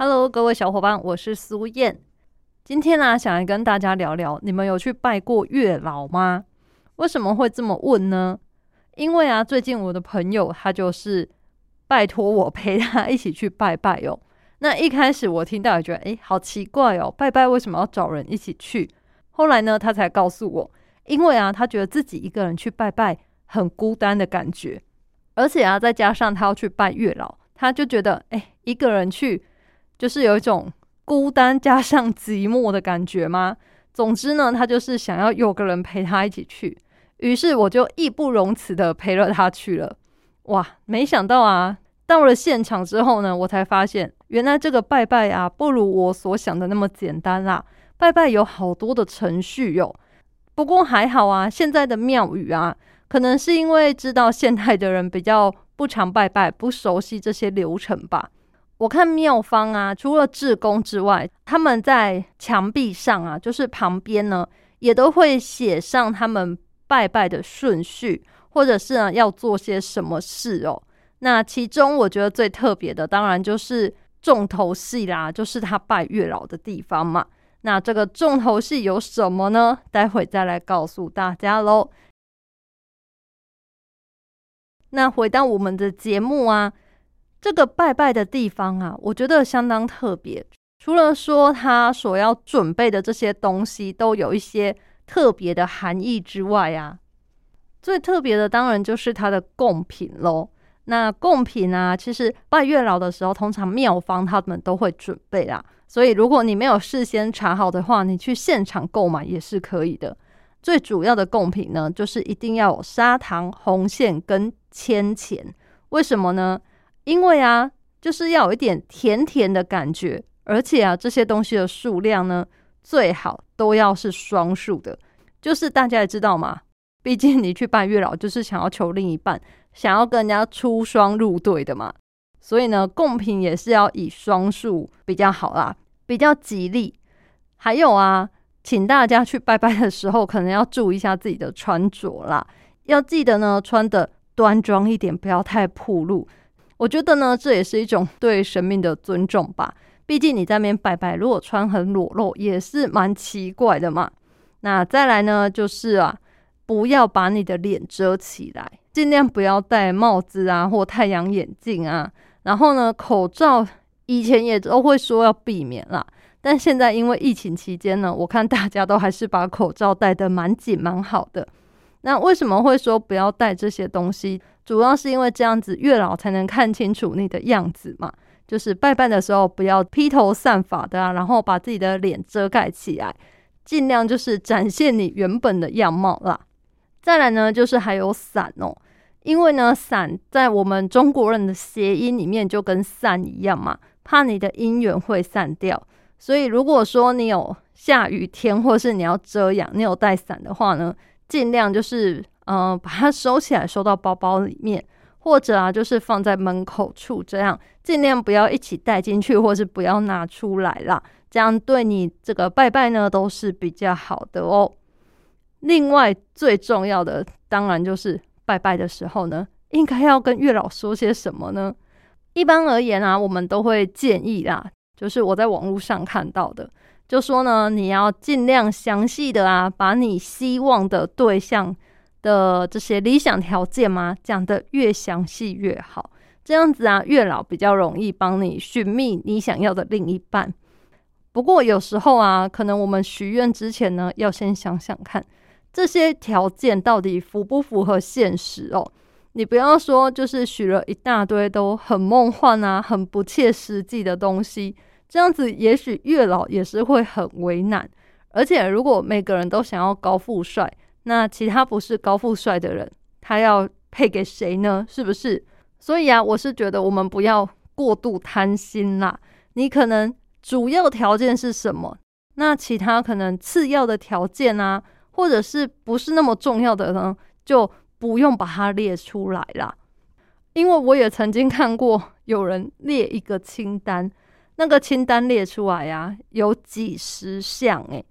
？Hello，各位小伙伴，我是苏燕。今天呢，想来跟大家聊聊，你们有去拜过月老吗？为什么会这么问呢？因为啊，最近我的朋友他就是。拜托我陪他一起去拜拜哦。那一开始我听到也觉得，哎，好奇怪哦，拜拜为什么要找人一起去？后来呢，他才告诉我，因为啊，他觉得自己一个人去拜拜很孤单的感觉，而且啊，再加上他要去拜月老，他就觉得，哎，一个人去就是有一种孤单加上寂寞的感觉吗？总之呢，他就是想要有个人陪他一起去，于是我就义不容辞的陪了他去了。哇，没想到啊！到了现场之后呢，我才发现，原来这个拜拜啊，不如我所想的那么简单啦。拜拜有好多的程序哟。不过还好啊，现在的庙宇啊，可能是因为知道现代的人比较不常拜拜，不熟悉这些流程吧。我看庙方啊，除了志工之外，他们在墙壁上啊，就是旁边呢，也都会写上他们拜拜的顺序。或者是呢，要做些什么事哦？那其中我觉得最特别的，当然就是重头戏啦，就是他拜月老的地方嘛。那这个重头戏有什么呢？待会再来告诉大家喽。那回到我们的节目啊，这个拜拜的地方啊，我觉得相当特别。除了说他所要准备的这些东西都有一些特别的含义之外啊。最特别的当然就是它的贡品喽。那贡品啊，其实拜月老的时候，通常庙方他们都会准备啦。所以如果你没有事先查好的话，你去现场购买也是可以的。最主要的贡品呢，就是一定要有砂糖、红线跟铅钱。为什么呢？因为啊，就是要有一点甜甜的感觉，而且啊，这些东西的数量呢，最好都要是双数的。就是大家也知道嘛。毕竟你去拜月老，就是想要求另一半，想要跟人家出双入对的嘛。所以呢，贡品也是要以双数比较好啦，比较吉利。还有啊，请大家去拜拜的时候，可能要注意一下自己的穿着啦，要记得呢穿的端庄一点，不要太暴露。我觉得呢，这也是一种对神明的尊重吧。毕竟你在那边拜拜，如果穿很裸露，也是蛮奇怪的嘛。那再来呢，就是啊。不要把你的脸遮起来，尽量不要戴帽子啊或太阳眼镜啊。然后呢，口罩以前也都会说要避免啦，但现在因为疫情期间呢，我看大家都还是把口罩戴得蛮紧蛮好的。那为什么会说不要带这些东西？主要是因为这样子月老才能看清楚你的样子嘛。就是拜拜的时候不要披头散发的啊，然后把自己的脸遮盖起来，尽量就是展现你原本的样貌啦。再来呢，就是还有伞哦，因为呢，伞在我们中国人的谐音里面就跟散一样嘛，怕你的姻缘会散掉，所以如果说你有下雨天，或是你要遮阳，你有带伞的话呢，尽量就是嗯把它收起来，收到包包里面，或者啊就是放在门口处，这样尽量不要一起带进去，或是不要拿出来啦，这样对你这个拜拜呢都是比较好的哦。另外最重要的，当然就是拜拜的时候呢，应该要跟月老说些什么呢？一般而言啊，我们都会建议啦，就是我在网络上看到的，就说呢，你要尽量详细的啊，把你希望的对象的这些理想条件嘛，讲的越详细越好，这样子啊，月老比较容易帮你寻觅你想要的另一半。不过有时候啊，可能我们许愿之前呢，要先想想看。这些条件到底符不符合现实哦？你不要说，就是许了一大堆都很梦幻啊、很不切实际的东西，这样子也许月老也是会很为难。而且，如果每个人都想要高富帅，那其他不是高富帅的人，他要配给谁呢？是不是？所以啊，我是觉得我们不要过度贪心啦。你可能。主要条件是什么？那其他可能次要的条件啊，或者是不是那么重要的呢，就不用把它列出来啦。因为我也曾经看过有人列一个清单，那个清单列出来呀，有几十项诶。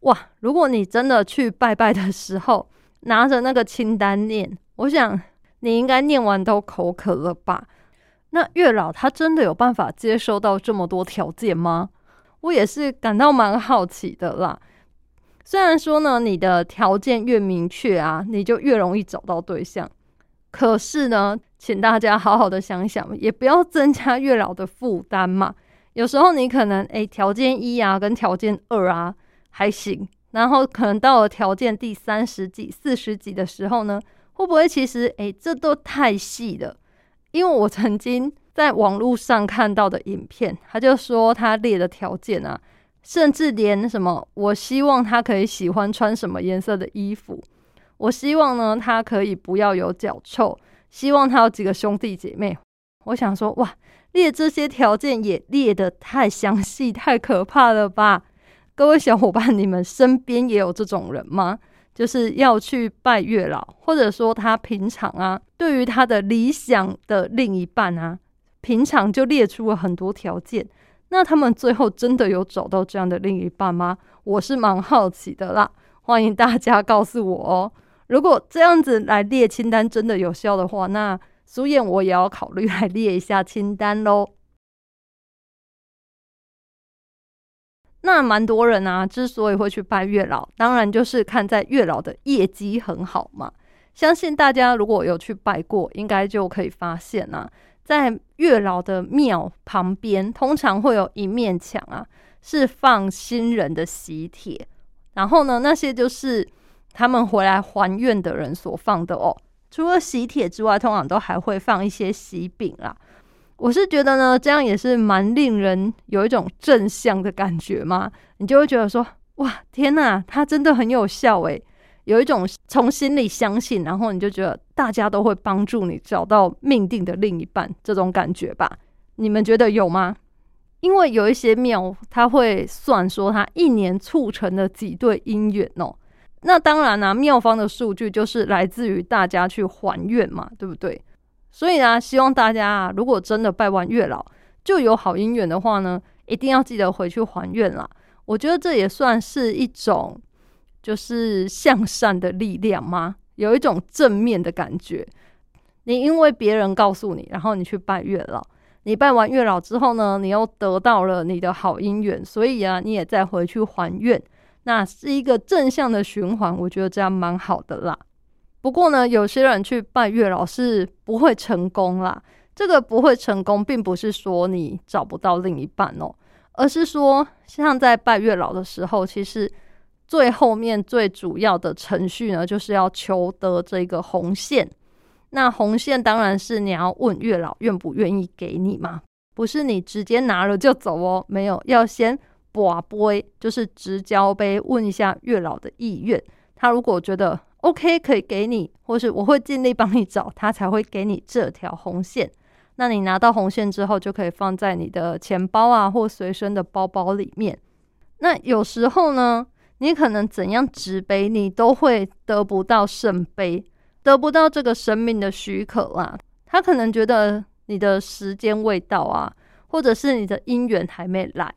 哇！如果你真的去拜拜的时候，拿着那个清单念，我想你应该念完都口渴了吧？那月老他真的有办法接收到这么多条件吗？我也是感到蛮好奇的啦。虽然说呢，你的条件越明确啊，你就越容易找到对象。可是呢，请大家好好的想想，也不要增加月老的负担嘛。有时候你可能诶，条件一啊，跟条件二啊。还行，然后可能到了条件第三十几、四十几的时候呢，会不会其实诶，这都太细了？因为我曾经在网络上看到的影片，他就说他列的条件啊，甚至连什么，我希望他可以喜欢穿什么颜色的衣服，我希望呢他可以不要有脚臭，希望他有几个兄弟姐妹。我想说，哇，列这些条件也列得太详细、太可怕了吧？各位小伙伴，你们身边也有这种人吗？就是要去拜月老，或者说他平常啊，对于他的理想的另一半啊，平常就列出了很多条件。那他们最后真的有找到这样的另一半吗？我是蛮好奇的啦，欢迎大家告诉我哦。如果这样子来列清单真的有效的话，那苏燕我也要考虑来列一下清单喽。那蛮多人啊，之所以会去拜月老，当然就是看在月老的业绩很好嘛。相信大家如果有去拜过，应该就可以发现啊，在月老的庙旁边，通常会有一面墙啊，是放新人的喜帖。然后呢，那些就是他们回来还愿的人所放的哦。除了喜帖之外，通常都还会放一些喜饼啦。我是觉得呢，这样也是蛮令人有一种正向的感觉嘛。你就会觉得说，哇，天哪，它真的很有效诶，有一种从心里相信，然后你就觉得大家都会帮助你找到命定的另一半这种感觉吧？你们觉得有吗？因为有一些庙，他会算说他一年促成了几对姻缘哦。那当然啦，妙方的数据就是来自于大家去还愿嘛，对不对？所以呢，希望大家啊，如果真的拜完月老就有好姻缘的话呢，一定要记得回去还愿啦。我觉得这也算是一种就是向善的力量吗？有一种正面的感觉。你因为别人告诉你，然后你去拜月老，你拜完月老之后呢，你又得到了你的好姻缘，所以啊，你也再回去还愿，那是一个正向的循环。我觉得这样蛮好的啦。不过呢，有些人去拜月老是不会成功啦。这个不会成功，并不是说你找不到另一半哦，而是说像在拜月老的时候，其实最后面最主要的程序呢，就是要求得这个红线。那红线当然是你要问月老愿不愿意给你嘛，不是你直接拿了就走哦。没有，要先把杯，就是直交杯，问一下月老的意愿。他如果觉得。OK，可以给你，或是我会尽力帮你找，他才会给你这条红线。那你拿到红线之后，就可以放在你的钱包啊，或随身的包包里面。那有时候呢，你可能怎样执杯，你都会得不到圣杯，得不到这个生命的许可啦。他可能觉得你的时间未到啊，或者是你的姻缘还没来，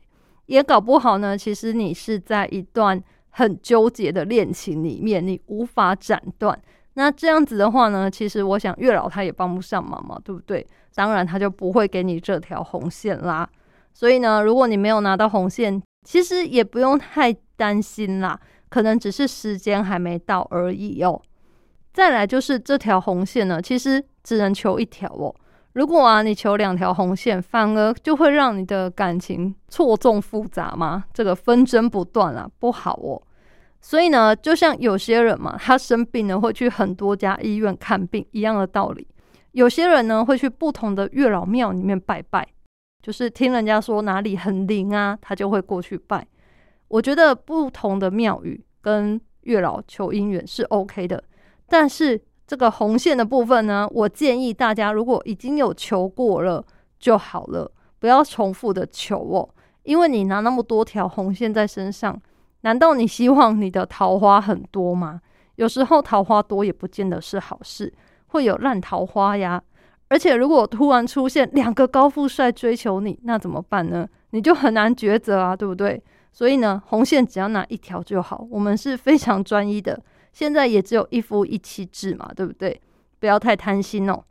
也搞不好呢。其实你是在一段。很纠结的恋情里面，你无法斩断。那这样子的话呢，其实我想月老他也帮不上忙嘛，对不对？当然他就不会给你这条红线啦。所以呢，如果你没有拿到红线，其实也不用太担心啦，可能只是时间还没到而已哦。再来就是这条红线呢，其实只能求一条哦。如果啊你求两条红线，反而就会让你的感情错综复杂嘛，这个纷争不断啊，不好哦。所以呢，就像有些人嘛，他生病呢会去很多家医院看病一样的道理。有些人呢会去不同的月老庙里面拜拜，就是听人家说哪里很灵啊，他就会过去拜。我觉得不同的庙宇跟月老求姻缘是 OK 的，但是这个红线的部分呢，我建议大家如果已经有求过了就好了，不要重复的求哦。因为你拿那么多条红线在身上，难道你希望你的桃花很多吗？有时候桃花多也不见得是好事，会有烂桃花呀。而且如果突然出现两个高富帅追求你，那怎么办呢？你就很难抉择啊，对不对？所以呢，红线只要拿一条就好。我们是非常专一的，现在也只有一夫一妻制嘛，对不对？不要太贪心哦。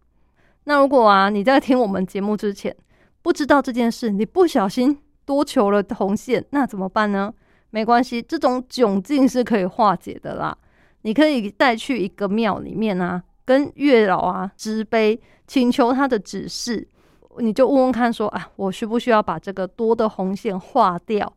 那如果啊，你在听我们节目之前不知道这件事，你不小心多求了红线，那怎么办呢？没关系，这种窘境是可以化解的啦。你可以带去一个庙里面啊，跟月老啊执杯，请求他的指示。你就问问看，说啊，我需不需要把这个多的红线化掉？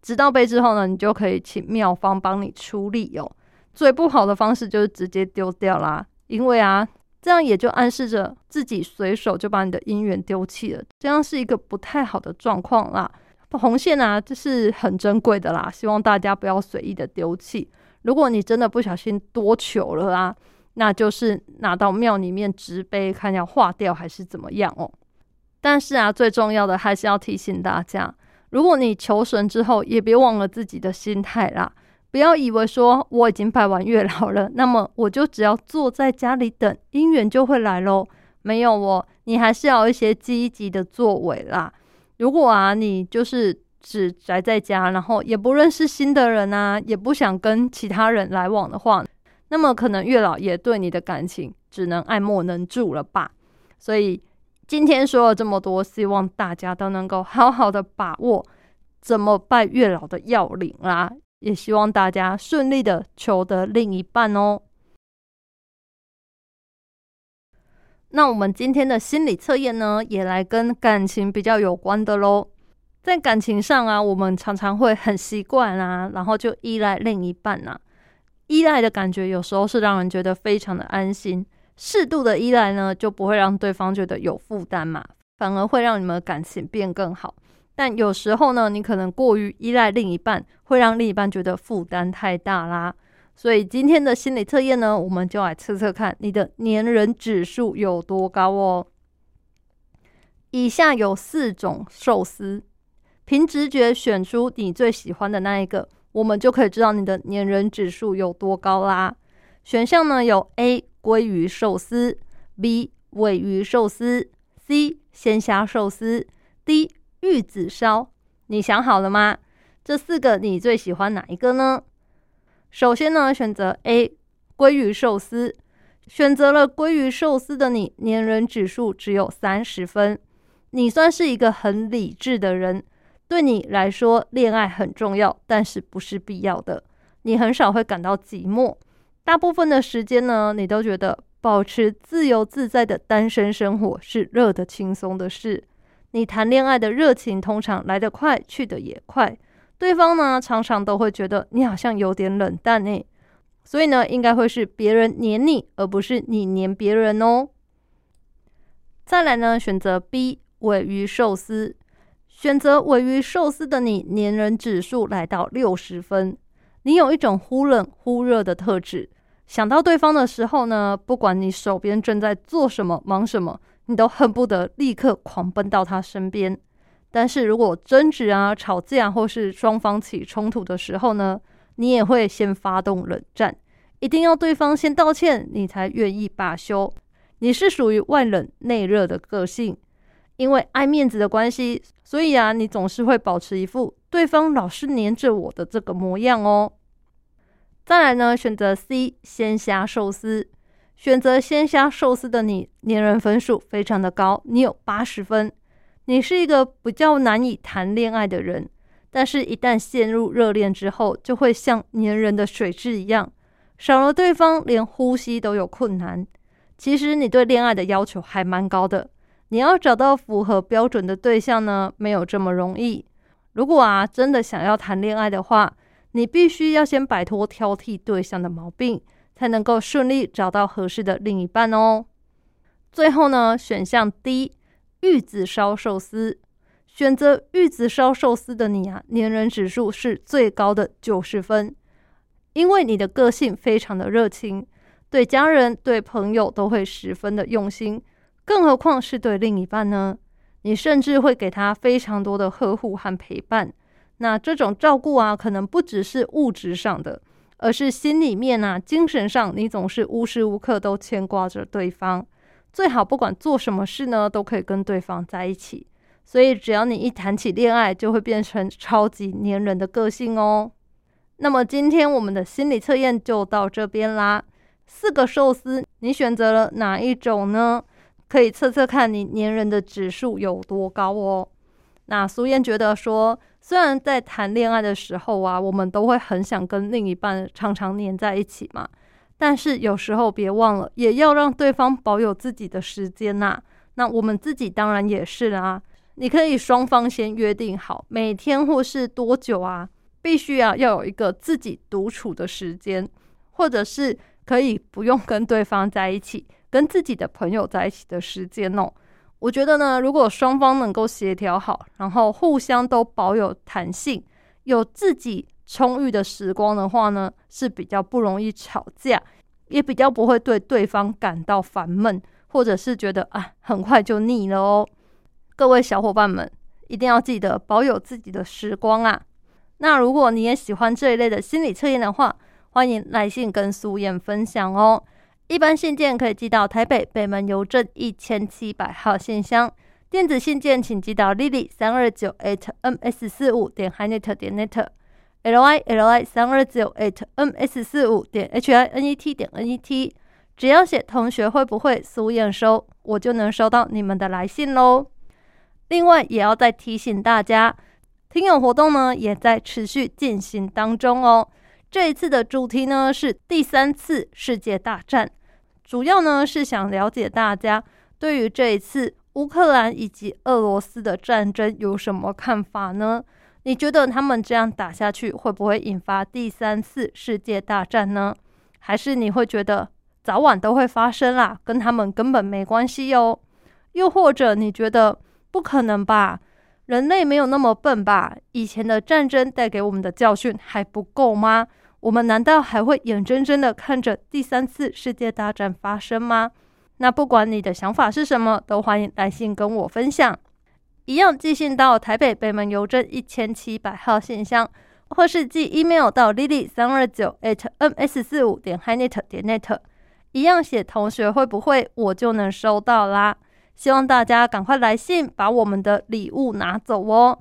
直到杯之后呢，你就可以请庙方帮你出力哦。最不好的方式就是直接丢掉啦，因为啊，这样也就暗示着自己随手就把你的姻缘丢弃了，这样是一个不太好的状况啦。红线啊，这是很珍贵的啦，希望大家不要随意的丢弃。如果你真的不小心多求了啊，那就是拿到庙里面执杯，看要化掉还是怎么样哦。但是啊，最重要的还是要提醒大家，如果你求神之后，也别忘了自己的心态啦。不要以为说我已经拜完月老了，那么我就只要坐在家里等姻缘就会来喽。没有哦，你还是要一些积极的作为啦。如果啊，你就是只宅在家，然后也不认识新的人啊，也不想跟其他人来往的话，那么可能月老也对你的感情只能爱莫能助了吧。所以今天说了这么多，希望大家都能够好好的把握怎么拜月老的要领啦，也希望大家顺利的求得另一半哦。那我们今天的心理测验呢，也来跟感情比较有关的喽。在感情上啊，我们常常会很习惯啊，然后就依赖另一半啊。依赖的感觉有时候是让人觉得非常的安心，适度的依赖呢，就不会让对方觉得有负担嘛，反而会让你们感情变更好。但有时候呢，你可能过于依赖另一半，会让另一半觉得负担太大啦。所以今天的心理测验呢，我们就来测测看你的粘人指数有多高哦。以下有四种寿司，凭直觉选出你最喜欢的那一个，我们就可以知道你的粘人指数有多高啦。选项呢有 A 鲑鱼寿司、B 尾鱼寿司、C 鲜虾寿司、D 玉子烧。你想好了吗？这四个你最喜欢哪一个呢？首先呢，选择 A 鲑鱼寿司。选择了鲑鱼寿司的你，粘人指数只有三十分。你算是一个很理智的人，对你来说，恋爱很重要，但是不是必要的。你很少会感到寂寞，大部分的时间呢，你都觉得保持自由自在的单身生活是热的轻松的事。你谈恋爱的热情通常来得快，去得也快。对方呢，常常都会觉得你好像有点冷淡呢，所以呢，应该会是别人黏你，而不是你黏别人哦。再来呢，选择 B 尾鱼寿司，选择尾鱼寿司的你，黏人指数来到六十分。你有一种忽冷忽热的特质，想到对方的时候呢，不管你手边正在做什么、忙什么，你都恨不得立刻狂奔到他身边。但是如果争执啊、吵架或是双方起冲突的时候呢，你也会先发动冷战，一定要对方先道歉，你才愿意罢休。你是属于外冷内热的个性，因为爱面子的关系，所以啊，你总是会保持一副对方老是黏着我的这个模样哦。再来呢，选择 C 鲜虾寿司，选择鲜虾寿司的你，粘人分数非常的高，你有八十分。你是一个比较难以谈恋爱的人，但是，一旦陷入热恋之后，就会像粘人的水质一样，少了对方，连呼吸都有困难。其实，你对恋爱的要求还蛮高的，你要找到符合标准的对象呢，没有这么容易。如果啊，真的想要谈恋爱的话，你必须要先摆脱挑剔对象的毛病，才能够顺利找到合适的另一半哦。最后呢，选项 D。玉子烧寿司，选择玉子烧寿司的你啊，粘人指数是最高的九十分，因为你的个性非常的热情，对家人、对朋友都会十分的用心，更何况是对另一半呢？你甚至会给他非常多的呵护和陪伴。那这种照顾啊，可能不只是物质上的，而是心里面啊、精神上，你总是无时无刻都牵挂着对方。最好不管做什么事呢，都可以跟对方在一起。所以只要你一谈起恋爱，就会变成超级黏人的个性哦。那么今天我们的心理测验就到这边啦。四个寿司，你选择了哪一种呢？可以测测看你黏人的指数有多高哦。那苏燕觉得说，虽然在谈恋爱的时候啊，我们都会很想跟另一半常常黏在一起嘛，但是有时候别忘了，也要让对方保有自己的时间呐。那我们自己当然也是啦。你可以双方先约定好，每天或是多久啊，必须啊要有一个自己独处的时间，或者是可以不用跟对方在一起，跟自己的朋友在一起的时间哦。我觉得呢，如果双方能够协调好，然后互相都保有弹性，有自己充裕的时光的话呢，是比较不容易吵架，也比较不会对对方感到烦闷，或者是觉得啊很快就腻了哦。各位小伙伴们，一定要记得保有自己的时光啊！那如果你也喜欢这一类的心理测验的话，欢迎来信跟苏燕分享哦。一般信件可以寄到台北北门邮政一千七百号信箱，电子信件请寄到 lily 三二九 at ms 四五点 hinet 点 net，l i l i 三二九 at ms 四五点 h i n e t 点 n e t，只要写同学会不会苏燕收，我就能收到你们的来信喽。另外，也要再提醒大家，听友活动呢也在持续进行当中哦。这一次的主题呢是第三次世界大战，主要呢是想了解大家对于这一次乌克兰以及俄罗斯的战争有什么看法呢？你觉得他们这样打下去会不会引发第三次世界大战呢？还是你会觉得早晚都会发生啦，跟他们根本没关系哟？又或者你觉得？不可能吧？人类没有那么笨吧？以前的战争带给我们的教训还不够吗？我们难道还会眼睁睁的看着第三次世界大战发生吗？那不管你的想法是什么，都欢迎来信跟我分享。一样寄信到台北北门邮政一千七百号信箱，或是寄 email 到 lily 三二九 at ms 四五点 hinet 点 net，一样写同学会不会，我就能收到啦。希望大家赶快来信，把我们的礼物拿走哦。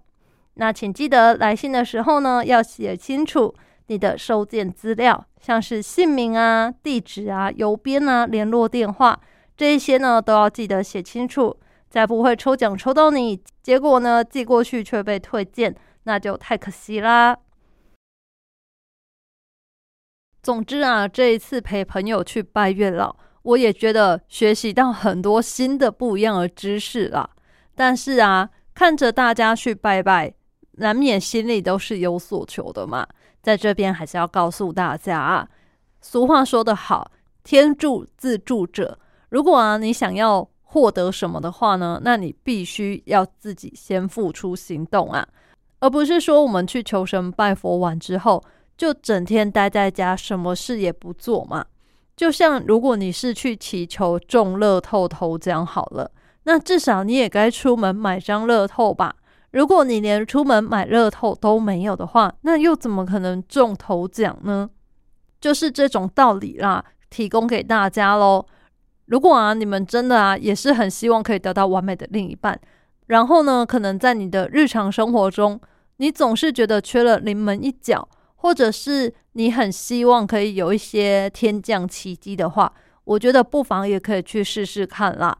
那请记得来信的时候呢，要写清楚你的收件资料，像是姓名啊、地址啊、邮编啊、联络电话这一些呢，都要记得写清楚，才不会抽奖抽到你，结果呢寄过去却被退件，那就太可惜啦。总之啊，这一次陪朋友去拜月老。我也觉得学习到很多新的不一样的知识啦。但是啊，看着大家去拜拜，难免心里都是有所求的嘛。在这边还是要告诉大家啊，俗话说得好，天助自助者。如果啊你想要获得什么的话呢，那你必须要自己先付出行动啊，而不是说我们去求神拜佛完之后，就整天待在家，什么事也不做嘛。就像如果你是去祈求中乐透头奖好了，那至少你也该出门买张乐透吧。如果你连出门买乐透都没有的话，那又怎么可能中头奖呢？就是这种道理啦，提供给大家喽。如果啊，你们真的啊，也是很希望可以得到完美的另一半，然后呢，可能在你的日常生活中，你总是觉得缺了临门一脚。或者是你很希望可以有一些天降奇迹的话，我觉得不妨也可以去试试看啦。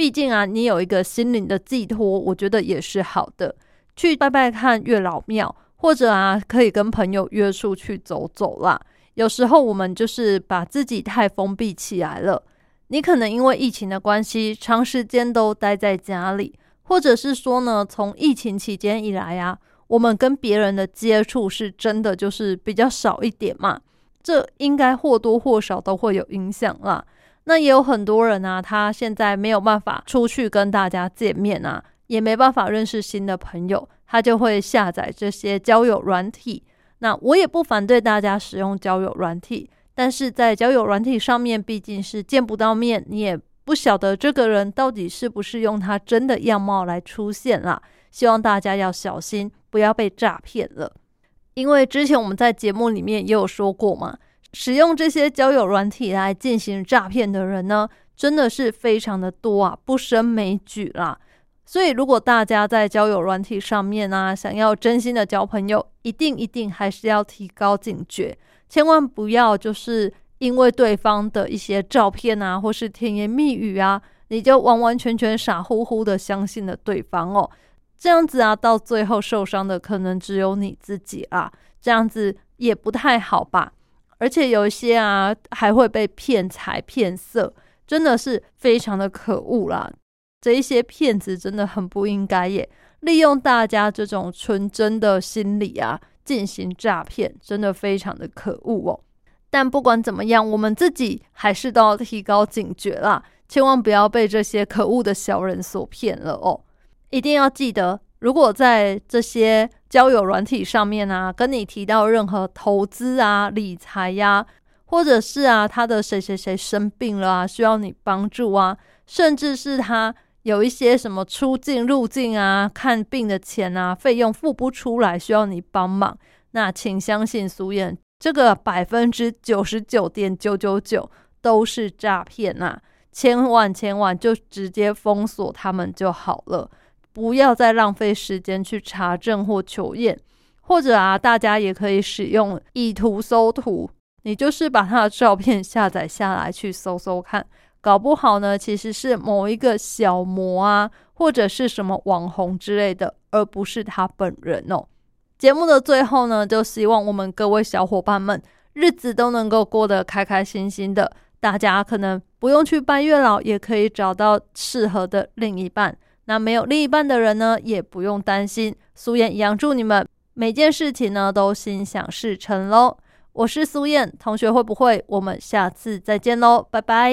毕竟啊，你有一个心灵的寄托，我觉得也是好的。去拜拜看月老庙，或者啊，可以跟朋友约出去走走啦。有时候我们就是把自己太封闭起来了。你可能因为疫情的关系，长时间都待在家里，或者是说呢，从疫情期间以来啊。我们跟别人的接触是真的就是比较少一点嘛，这应该或多或少都会有影响啦。那也有很多人啊，他现在没有办法出去跟大家见面啊，也没办法认识新的朋友，他就会下载这些交友软体。那我也不反对大家使用交友软体，但是在交友软体上面毕竟是见不到面，你也不晓得这个人到底是不是用他真的样貌来出现啦。希望大家要小心，不要被诈骗了。因为之前我们在节目里面也有说过嘛，使用这些交友软体来进行诈骗的人呢，真的是非常的多啊，不胜枚举啦。所以，如果大家在交友软体上面啊，想要真心的交朋友，一定一定还是要提高警觉，千万不要就是因为对方的一些照片啊，或是甜言蜜语啊，你就完完全全傻乎乎的相信了对方哦。这样子啊，到最后受伤的可能只有你自己啊，这样子也不太好吧。而且有一些啊，还会被骗财骗色，真的是非常的可恶啦。这一些骗子真的很不应该耶，利用大家这种纯真的心理啊，进行诈骗，真的非常的可恶哦。但不管怎么样，我们自己还是都要提高警觉啦，千万不要被这些可恶的小人所骗了哦。一定要记得，如果在这些交友软体上面啊，跟你提到任何投资啊、理财呀，或者是啊他的谁谁谁生病了啊，需要你帮助啊，甚至是他。有一些什么出境入境啊、看病的钱啊、费用付不出来，需要你帮忙，那请相信苏燕，这个百分之九十九点九九九都是诈骗呐！千万千万就直接封锁他们就好了，不要再浪费时间去查证或求验，或者啊，大家也可以使用以图搜图，你就是把他的照片下载下来去搜搜看。搞不好呢，其实是某一个小模啊，或者是什么网红之类的，而不是他本人哦。节目的最后呢，就希望我们各位小伙伴们日子都能够过得开开心心的。大家可能不用去拜月老，也可以找到适合的另一半。那没有另一半的人呢，也不用担心。苏燕一样祝你们每件事情呢都心想事成喽。我是苏燕同学，会不会？我们下次再见喽，拜拜。